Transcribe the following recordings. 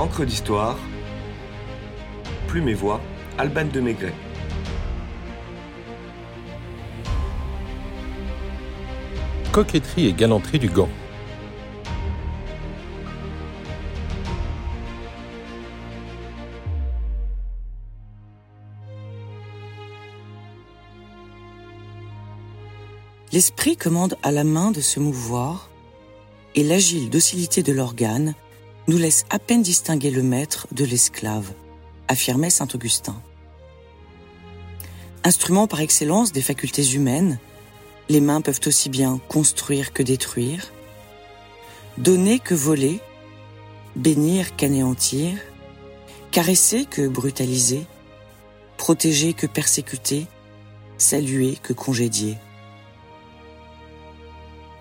Encre d'histoire, Plume et Voix, Alban de Maigret. Coquetterie et galanterie du gant. L'esprit commande à la main de se mouvoir, et l'agile docilité de l'organe nous laisse à peine distinguer le maître de l'esclave, affirmait saint Augustin. Instrument par excellence des facultés humaines, les mains peuvent aussi bien construire que détruire, donner que voler, bénir qu'anéantir, caresser que brutaliser, protéger que persécuter, saluer que congédier.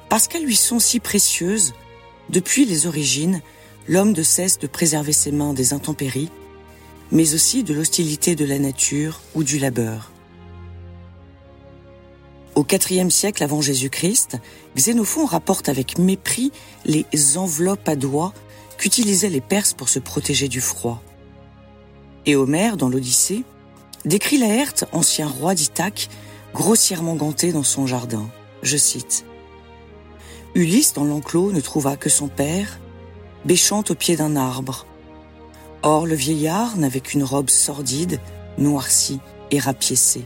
Parce qu'elles lui sont si précieuses, depuis les origines, l'homme ne cesse de préserver ses mains des intempéries, mais aussi de l'hostilité de la nature ou du labeur. Au IVe siècle avant Jésus-Christ, Xénophon rapporte avec mépris les enveloppes à doigts qu'utilisaient les Perses pour se protéger du froid. Et Homère, dans l'Odyssée, décrit Laërte, ancien roi d'Ithaque, grossièrement ganté dans son jardin. Je cite Ulysse, dans l'enclos, ne trouva que son père, bêchant au pied d'un arbre. Or, le vieillard n'avait qu'une robe sordide, noircie et rapiécée.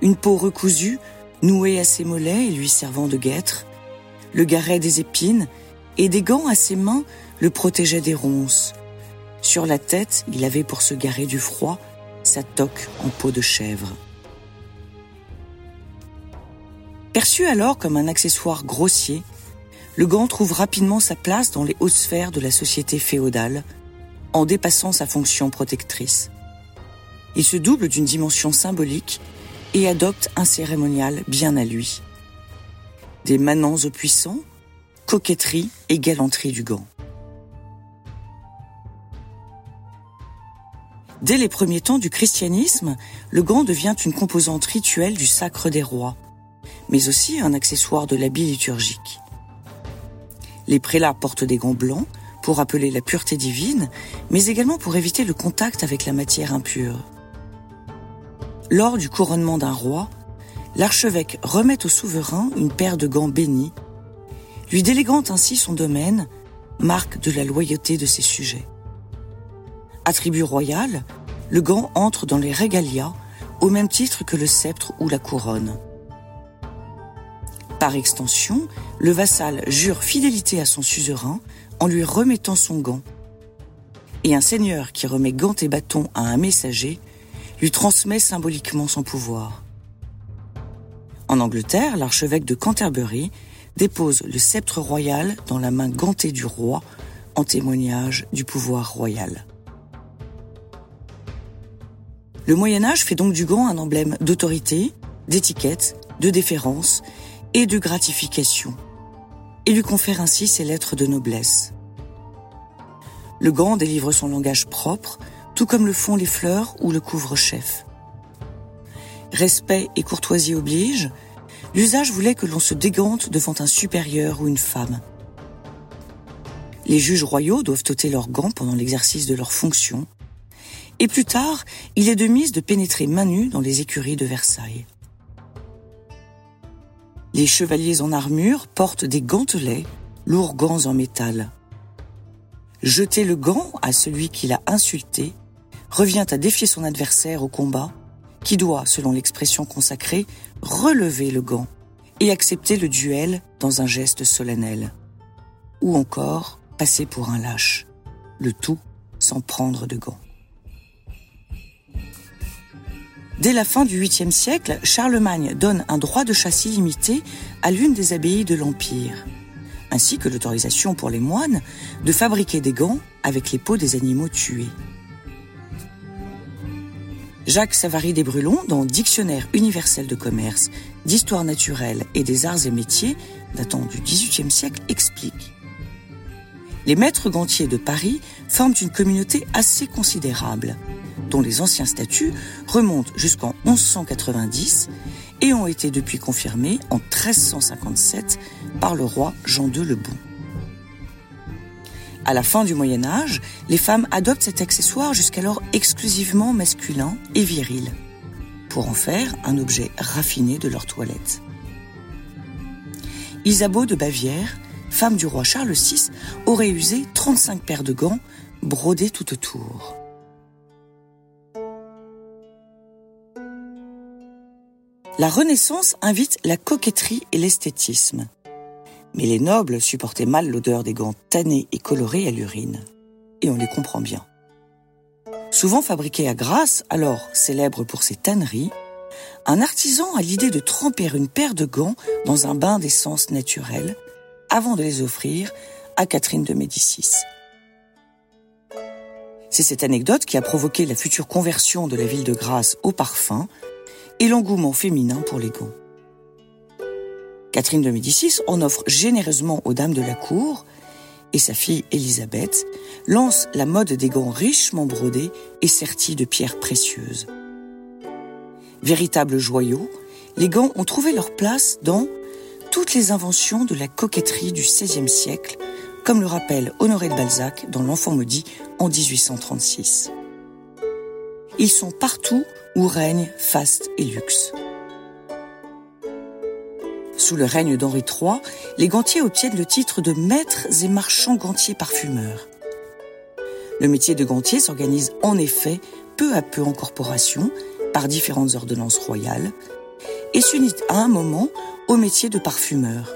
Une peau recousue, nouée à ses mollets et lui servant de guêtre, le garret des épines et des gants à ses mains le protégeaient des ronces. Sur la tête, il avait pour se garer du froid sa toque en peau de chèvre. Perçu alors comme un accessoire grossier, le gant trouve rapidement sa place dans les hautes sphères de la société féodale, en dépassant sa fonction protectrice. Il se double d'une dimension symbolique et adopte un cérémonial bien à lui. Des manants aux puissants, coquetterie et galanterie du gant. Dès les premiers temps du christianisme, le gant devient une composante rituelle du sacre des rois, mais aussi un accessoire de l'habit liturgique. Les prélats portent des gants blancs pour rappeler la pureté divine, mais également pour éviter le contact avec la matière impure. Lors du couronnement d'un roi, l'archevêque remet au souverain une paire de gants bénis, lui déléguant ainsi son domaine, marque de la loyauté de ses sujets. Attribut royal, le gant entre dans les régalias au même titre que le sceptre ou la couronne. Par extension, le vassal jure fidélité à son suzerain en lui remettant son gant. Et un seigneur qui remet gant et bâton à un messager lui transmet symboliquement son pouvoir. En Angleterre, l'archevêque de Canterbury dépose le sceptre royal dans la main gantée du roi en témoignage du pouvoir royal. Le Moyen Âge fait donc du gant un emblème d'autorité, d'étiquette, de déférence et de gratification, et lui confère ainsi ses lettres de noblesse. Le gant délivre son langage propre, tout comme le font les fleurs ou le couvre-chef. Respect et courtoisie obligent, l'usage voulait que l'on se dégante devant un supérieur ou une femme. Les juges royaux doivent ôter leurs gants pendant l'exercice de leurs fonctions, et plus tard, il est de mise de pénétrer main nue dans les écuries de Versailles. Les chevaliers en armure portent des gantelets, lourds gants en métal. Jeter le gant à celui qui l'a insulté revient à défier son adversaire au combat, qui doit, selon l'expression consacrée, relever le gant et accepter le duel dans un geste solennel. Ou encore passer pour un lâche, le tout sans prendre de gants. Dès la fin du 8e siècle, Charlemagne donne un droit de chasse illimité à l'une des abbayes de l'Empire, ainsi que l'autorisation pour les moines de fabriquer des gants avec les peaux des animaux tués. Jacques Savary des Brulons, dans Dictionnaire universel de commerce, d'histoire naturelle et des arts et métiers, datant du XVIIIe siècle, explique. Les maîtres gantiers de Paris forment une communauté assez considérable dont les anciens statuts remontent jusqu'en 1190 et ont été depuis confirmés en 1357 par le roi Jean II le Bon. À la fin du Moyen Âge, les femmes adoptent cet accessoire jusqu'alors exclusivement masculin et viril, pour en faire un objet raffiné de leur toilette. Isabeau de Bavière, femme du roi Charles VI, aurait usé 35 paires de gants brodés tout autour. La Renaissance invite la coquetterie et l'esthétisme. Mais les nobles supportaient mal l'odeur des gants tannés et colorés à l'urine. Et on les comprend bien. Souvent fabriqués à Grasse, alors célèbre pour ses tanneries, un artisan a l'idée de tremper une paire de gants dans un bain d'essence naturelle avant de les offrir à Catherine de Médicis. C'est cette anecdote qui a provoqué la future conversion de la ville de Grasse au parfum et l'engouement féminin pour les gants. Catherine de Médicis en offre généreusement aux dames de la cour et sa fille Élisabeth lance la mode des gants richement brodés et sertis de pierres précieuses. Véritables joyaux, les gants ont trouvé leur place dans toutes les inventions de la coquetterie du XVIe siècle, comme le rappelle Honoré de Balzac dans L'Enfant maudit en 1836. Ils sont partout où règne faste et luxe. Sous le règne d'Henri III, les gantiers obtiennent le titre de maîtres et marchands gantiers parfumeurs. Le métier de gantier s'organise en effet peu à peu en corporation par différentes ordonnances royales et s'unit à un moment au métier de parfumeur.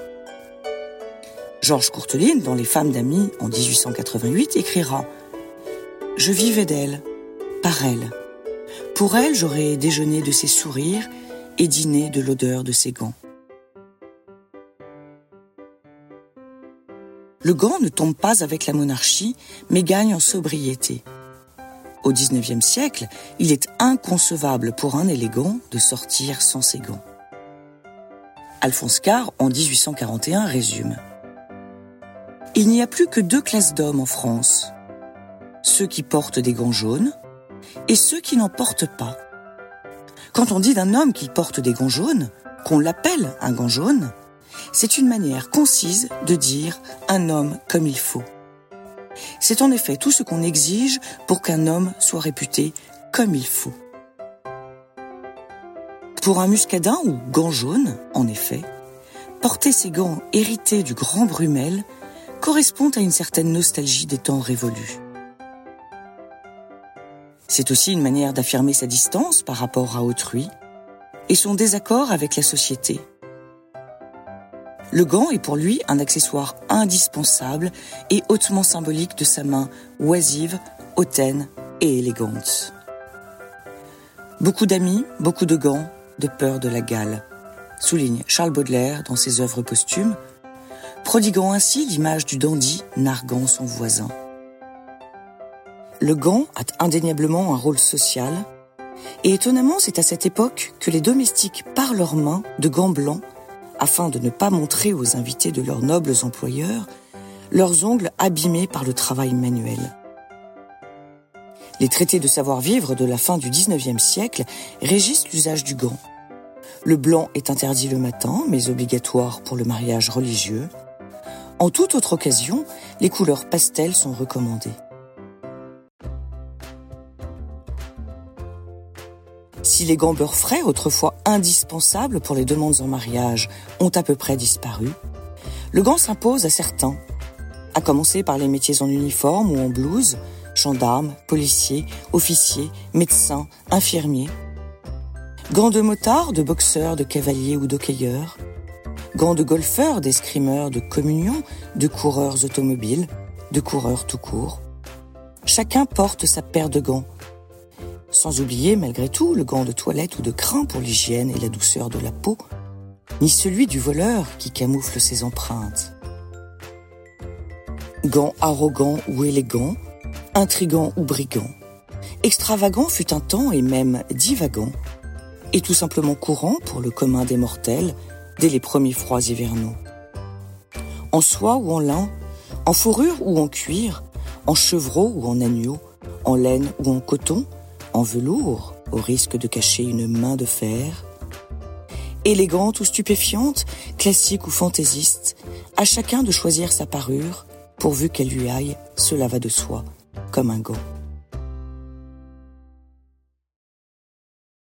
Georges Courteline, dans Les femmes d'amis en 1888, écrira Je vivais d'elle, par elle. Pour elle, j'aurais déjeuné de ses sourires et dîné de l'odeur de ses gants. Le gant ne tombe pas avec la monarchie, mais gagne en sobriété. Au XIXe siècle, il est inconcevable pour un élégant de sortir sans ses gants. Alphonse Carr, en 1841, résume Il n'y a plus que deux classes d'hommes en France. Ceux qui portent des gants jaunes et ceux qui n'en portent pas. Quand on dit d'un homme qu'il porte des gants jaunes, qu'on l'appelle un gant jaune, c'est une manière concise de dire un homme comme il faut. C'est en effet tout ce qu'on exige pour qu'un homme soit réputé comme il faut. Pour un muscadin ou gant jaune, en effet, porter ces gants hérités du grand Brumel correspond à une certaine nostalgie des temps révolus. C'est aussi une manière d'affirmer sa distance par rapport à autrui et son désaccord avec la société. Le gant est pour lui un accessoire indispensable et hautement symbolique de sa main oisive, hautaine et élégante. Beaucoup d'amis, beaucoup de gants, de peur de la gale, souligne Charles Baudelaire dans ses œuvres posthumes, prodiguant ainsi l'image du dandy narguant son voisin. Le gant a indéniablement un rôle social, et étonnamment c'est à cette époque que les domestiques parent leurs mains de gants blancs afin de ne pas montrer aux invités de leurs nobles employeurs leurs ongles abîmés par le travail manuel. Les traités de savoir-vivre de la fin du XIXe siècle régissent l'usage du gant. Le blanc est interdit le matin, mais obligatoire pour le mariage religieux. En toute autre occasion, les couleurs pastel sont recommandées. Si les gants beurre frais, autrefois indispensables pour les demandes en mariage, ont à peu près disparu, le gant s'impose à certains, à commencer par les métiers en uniforme ou en blouse, gendarmes, policiers, officiers, médecins, infirmiers. Gants de motard, de boxeurs, de cavaliers ou d'hockeyeurs. Gants de golfeurs, d'escrimeurs, de communion, de coureurs automobiles, de coureurs tout court. Chacun porte sa paire de gants, sans oublier malgré tout le gant de toilette ou de crin pour l'hygiène et la douceur de la peau, ni celui du voleur qui camoufle ses empreintes. Gant arrogant ou élégant, intrigant ou brigand, extravagant fut un temps et même divagant, et tout simplement courant pour le commun des mortels dès les premiers froids hivernaux. En soie ou en lin, en fourrure ou en cuir, en chevreau ou en agneau, en laine ou en coton, en velours, au risque de cacher une main de fer. Élégante ou stupéfiante, classique ou fantaisiste, à chacun de choisir sa parure, pourvu qu'elle lui aille, cela va de soi, comme un gant.